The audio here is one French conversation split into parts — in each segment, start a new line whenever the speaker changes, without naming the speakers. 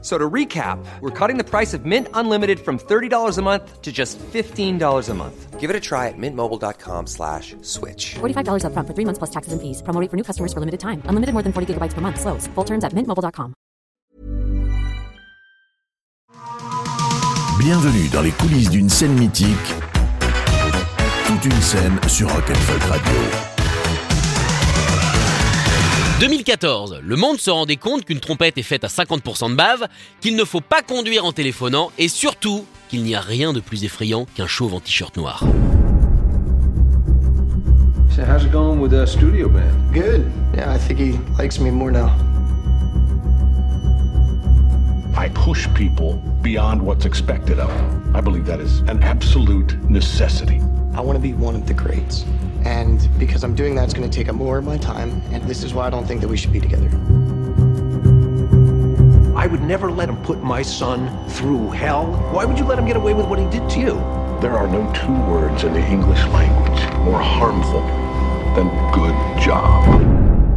So to recap, we're cutting the price of Mint Unlimited from $30 a month to just $15 a month.
Give it a try at mintmobile.com slash switch.
$45 upfront for three months plus taxes and fees. Promo rate for new customers for limited time. Unlimited more than 40 gigabytes per month. Slows. Full terms at mintmobile.com.
Bienvenue dans les coulisses d'une scène mythique. Toute une scène sur Rock'n'Folk Radio.
2014, le monde se rendait compte qu'une trompette est faite à 50% de bave, qu'il ne faut pas conduire en téléphonant et surtout qu'il n'y a rien de plus effrayant qu'un chauve en t-shirt noir.
So how's it going with the studio band?
Good. Yeah, I think he likes me more now.
I push people beyond what's expected of them. I believe that is an absolute necessity.
I want to be one of the greats. And because I'm doing that, it's going to take up more of my time. And this is why I don't think that we should be together.
I would never let him put my son through hell. Why would you let him get away with what he did to you?
There are no two words in the English language more harmful than good job.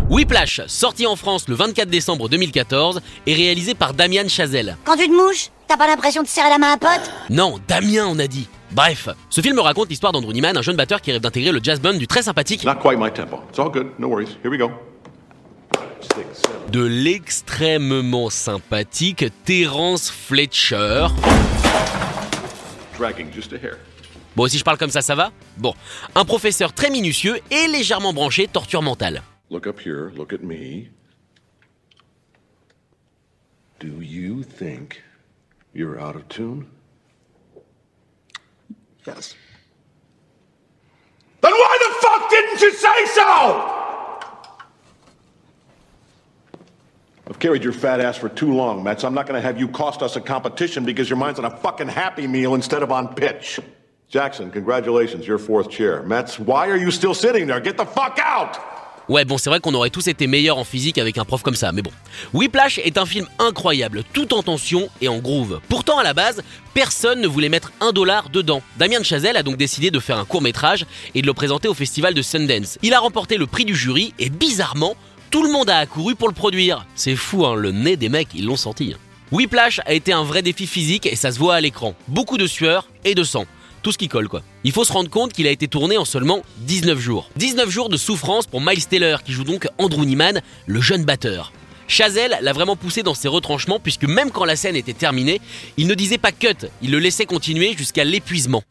Whiplash, sorti en France le 24 décembre 2014, est réalisé par Damian Chazelle.
Quand tu te mouches, t'as pas l'impression de serrer la main à un pote
Non, Damien on a dit. Bref, ce film raconte l'histoire d'Andrew Neiman, un jeune batteur qui rêve d'intégrer le jazz band du très sympathique
Not quite my tempo. It's all good. No worries. Here we go. Six, seven.
de l'extrêmement sympathique Terence Fletcher.
Dragging just a hair.
Bon, si je parle comme ça, ça va? Bon, un professeur très minutieux et légèrement branché torture mentale.
Look up here. Look at me. Do you think you're out of tune?
Yes.
Then why the fuck didn't you say so? I've carried your fat ass for too long, Mets. I'm not going to have you cost us a competition because your mind's on a fucking Happy Meal instead of on pitch. Jackson, congratulations, you're fourth chair. Mets, why are you still sitting there? Get the fuck out!
Ouais, bon, c'est vrai qu'on aurait tous été meilleurs en physique avec un prof comme ça, mais bon. Whiplash est un film incroyable, tout en tension et en groove. Pourtant, à la base, personne ne voulait mettre un dollar dedans. Damien Chazelle a donc décidé de faire un court métrage et de le présenter au festival de Sundance. Il a remporté le prix du jury et bizarrement, tout le monde a accouru pour le produire. C'est fou, hein, le nez des mecs, ils l'ont senti. Whiplash a été un vrai défi physique et ça se voit à l'écran. Beaucoup de sueur et de sang. Tout ce qui colle quoi. Il faut se rendre compte qu'il a été tourné en seulement 19 jours. 19 jours de souffrance pour Miles Taylor qui joue donc Andrew Neiman, le jeune batteur. Chazelle l'a vraiment poussé dans ses retranchements puisque même quand la scène était terminée, il ne disait pas cut, il le laissait continuer jusqu'à l'épuisement.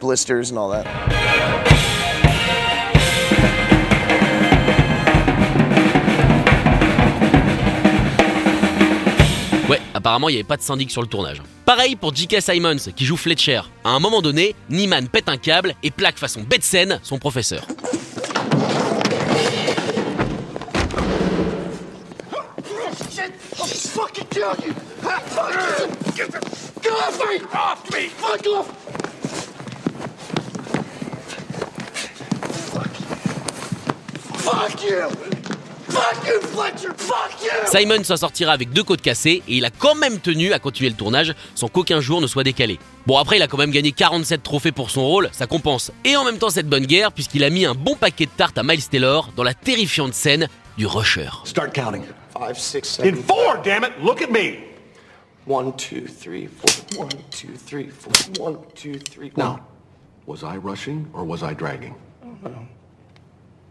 Blisters.
Apparemment il n'y avait pas de syndic sur le tournage. Pareil pour J.K. Simons qui joue Fletcher. À un moment donné, Neiman pète un câble et plaque façon bête scène son professeur.
Fuck you! Fuck you, Fletcher! Fuck you!
Simon s'en sortira avec deux côtes cassées et il a quand même tenu à continuer le tournage sans qu'aucun jour ne soit décalé. Bon après il a quand même gagné 47 trophées pour son rôle, ça compense. Et en même temps cette bonne guerre puisqu'il a mis un bon paquet de tartes à Miles Taylor dans la terrifiante scène du Rusher.
Start counting.
Five, six,
In
seven.
four, damn it! Look at me!
One, two, three, four. One, two, three, four. One, two, three.
Now, was I rushing or was I dragging?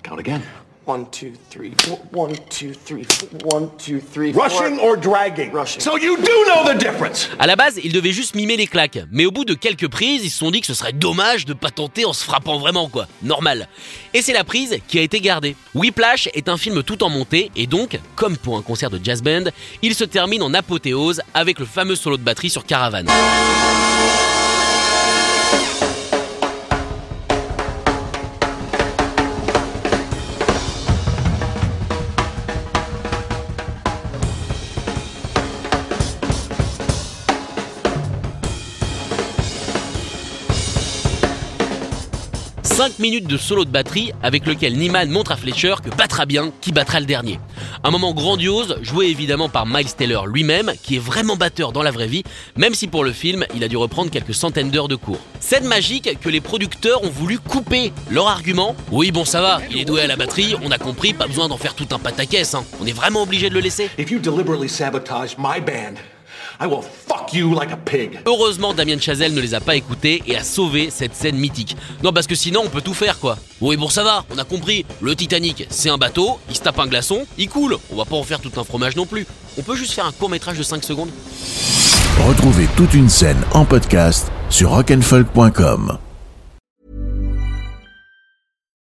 Count again.
One, two, three, four. One, two, three, four. One, two, three, four.
Rushing or dragging?
Rushing.
So you do know the difference!
À la base, il devait juste mimer les claques, mais au bout de quelques prises, ils se sont dit que ce serait dommage de pas tenter en se frappant vraiment quoi, normal. Et c'est la prise qui a été gardée. Whiplash est un film tout en montée et donc, comme pour un concert de jazz band, il se termine en apothéose avec le fameux solo de batterie sur Caravan. 5 minutes de solo de batterie avec lequel Niman montre à Fletcher que battra bien qui battra le dernier. Un moment grandiose, joué évidemment par Miles Taylor lui-même, qui est vraiment batteur dans la vraie vie, même si pour le film, il a dû reprendre quelques centaines d'heures de cours. Scène magique que les producteurs ont voulu couper. Leur argument Oui, bon, ça va, il est doué à la batterie, on a compris, pas besoin d'en faire tout un pataquès, hein. On est vraiment obligé de le laisser.
I will fuck you like a pig.
Heureusement, Damien Chazelle ne les a pas écoutés et a sauvé cette scène mythique. Non, parce que sinon, on peut tout faire, quoi. Oui, bon, ça va, on a compris. Le Titanic, c'est un bateau, il se tape un glaçon, il coule. On va pas en faire tout un fromage non plus. On peut juste faire un court métrage de 5 secondes.
Retrouvez toute une scène en podcast sur rock'n'folk.com.